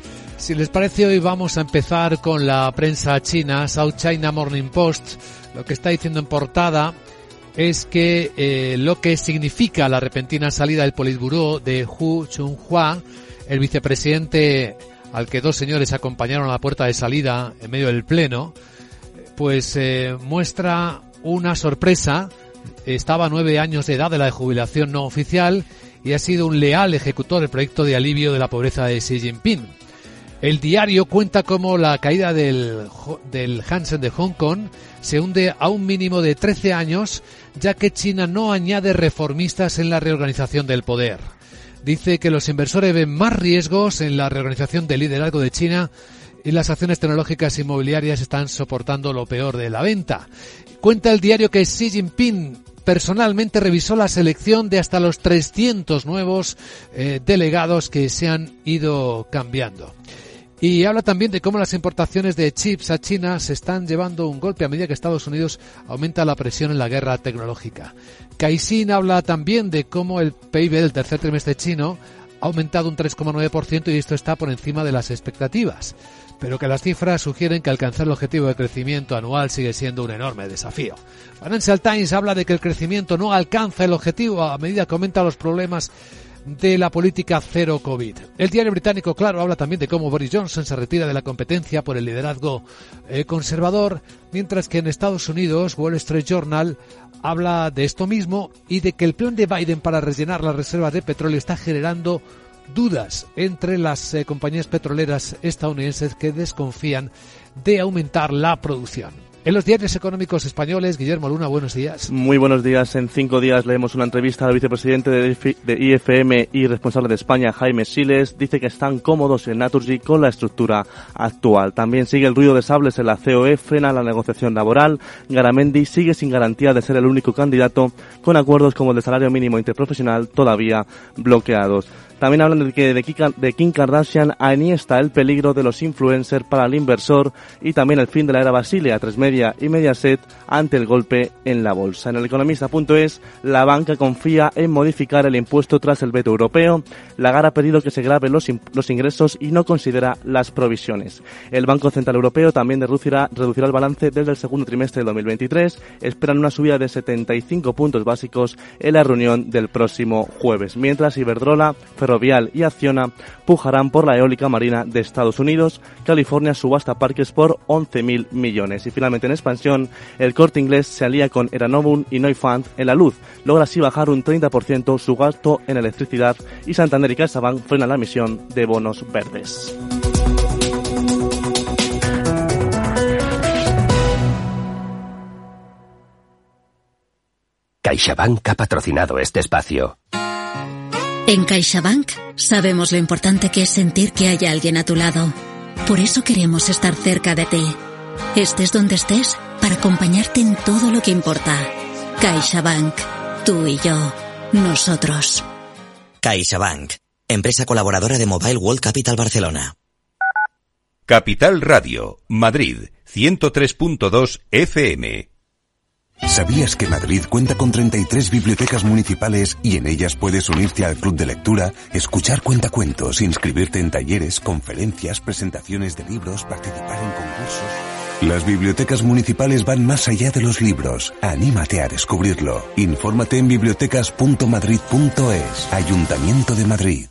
Si les parece, hoy vamos a empezar con la prensa china, South China Morning Post. Lo que está diciendo en portada es que eh, lo que significa la repentina salida del Politburó de Hu Chunhua, el vicepresidente al que dos señores acompañaron a la puerta de salida en medio del pleno, pues eh, muestra una sorpresa. Estaba a nueve años de edad de la jubilación no oficial y ha sido un leal ejecutor del proyecto de alivio de la pobreza de Xi Jinping. El diario cuenta cómo la caída del, del Hansen de Hong Kong se hunde a un mínimo de 13 años, ya que China no añade reformistas en la reorganización del poder. Dice que los inversores ven más riesgos en la reorganización del liderazgo de China y las acciones tecnológicas inmobiliarias están soportando lo peor de la venta. Cuenta el diario que Xi Jinping personalmente revisó la selección de hasta los 300 nuevos eh, delegados que se han ido cambiando. Y habla también de cómo las importaciones de chips a China se están llevando un golpe a medida que Estados Unidos aumenta la presión en la guerra tecnológica. Caixin habla también de cómo el PIB del tercer trimestre chino ha aumentado un 3,9% y esto está por encima de las expectativas, pero que las cifras sugieren que alcanzar el objetivo de crecimiento anual sigue siendo un enorme desafío. Financial Times habla de que el crecimiento no alcanza el objetivo a medida que aumentan los problemas de la política cero COVID. El diario británico, claro, habla también de cómo Boris Johnson se retira de la competencia por el liderazgo eh, conservador, mientras que en Estados Unidos Wall Street Journal habla de esto mismo y de que el plan de Biden para rellenar las reservas de petróleo está generando dudas entre las eh, compañías petroleras estadounidenses que desconfían de aumentar la producción. En los diarios económicos españoles, Guillermo Luna, buenos días. Muy buenos días. En cinco días leemos una entrevista al vicepresidente de IFM y responsable de España, Jaime Siles. Dice que están cómodos en Naturgy con la estructura actual. También sigue el ruido de sables en la COE, frena la negociación laboral. Garamendi sigue sin garantía de ser el único candidato, con acuerdos como el de salario mínimo interprofesional todavía bloqueados. También hablan de que de Kim Kardashian a Iniesta el peligro de los influencers para el inversor y también el fin de la era Basilea, tres media y Mediaset ante el golpe en la bolsa. En el economista.es, la banca confía en modificar el impuesto tras el veto europeo. Lagarde ha pedido que se graben los, los ingresos y no considera las provisiones. El Banco Central Europeo también reducirá, reducirá el balance desde el segundo trimestre del 2023. Esperan una subida de 75 puntos básicos en la reunión del próximo jueves. Mientras Iberdrola, Y Acciona pujarán por la eólica marina de Estados Unidos. California subasta parques por 11.000 millones. Y finalmente en expansión, el corte inglés se alía con Eranovum y Neufund en la luz. Logra así bajar un 30% su gasto en electricidad y Santander y CaixaBank frenan la emisión de bonos verdes. CaixaBank ha patrocinado este espacio. En CaixaBank sabemos lo importante que es sentir que hay alguien a tu lado. Por eso queremos estar cerca de ti. Estés donde estés para acompañarte en todo lo que importa. CaixaBank. Tú y yo. Nosotros. CaixaBank. Empresa colaboradora de Mobile World Capital Barcelona. Capital Radio. Madrid. 103.2 FM. ¿Sabías que Madrid cuenta con 33 bibliotecas municipales y en ellas puedes unirte al club de lectura, escuchar cuentacuentos, inscribirte en talleres, conferencias, presentaciones de libros, participar en concursos? Las bibliotecas municipales van más allá de los libros. Anímate a descubrirlo. Infórmate en bibliotecas.madrid.es. Ayuntamiento de Madrid.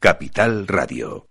Capital Radio.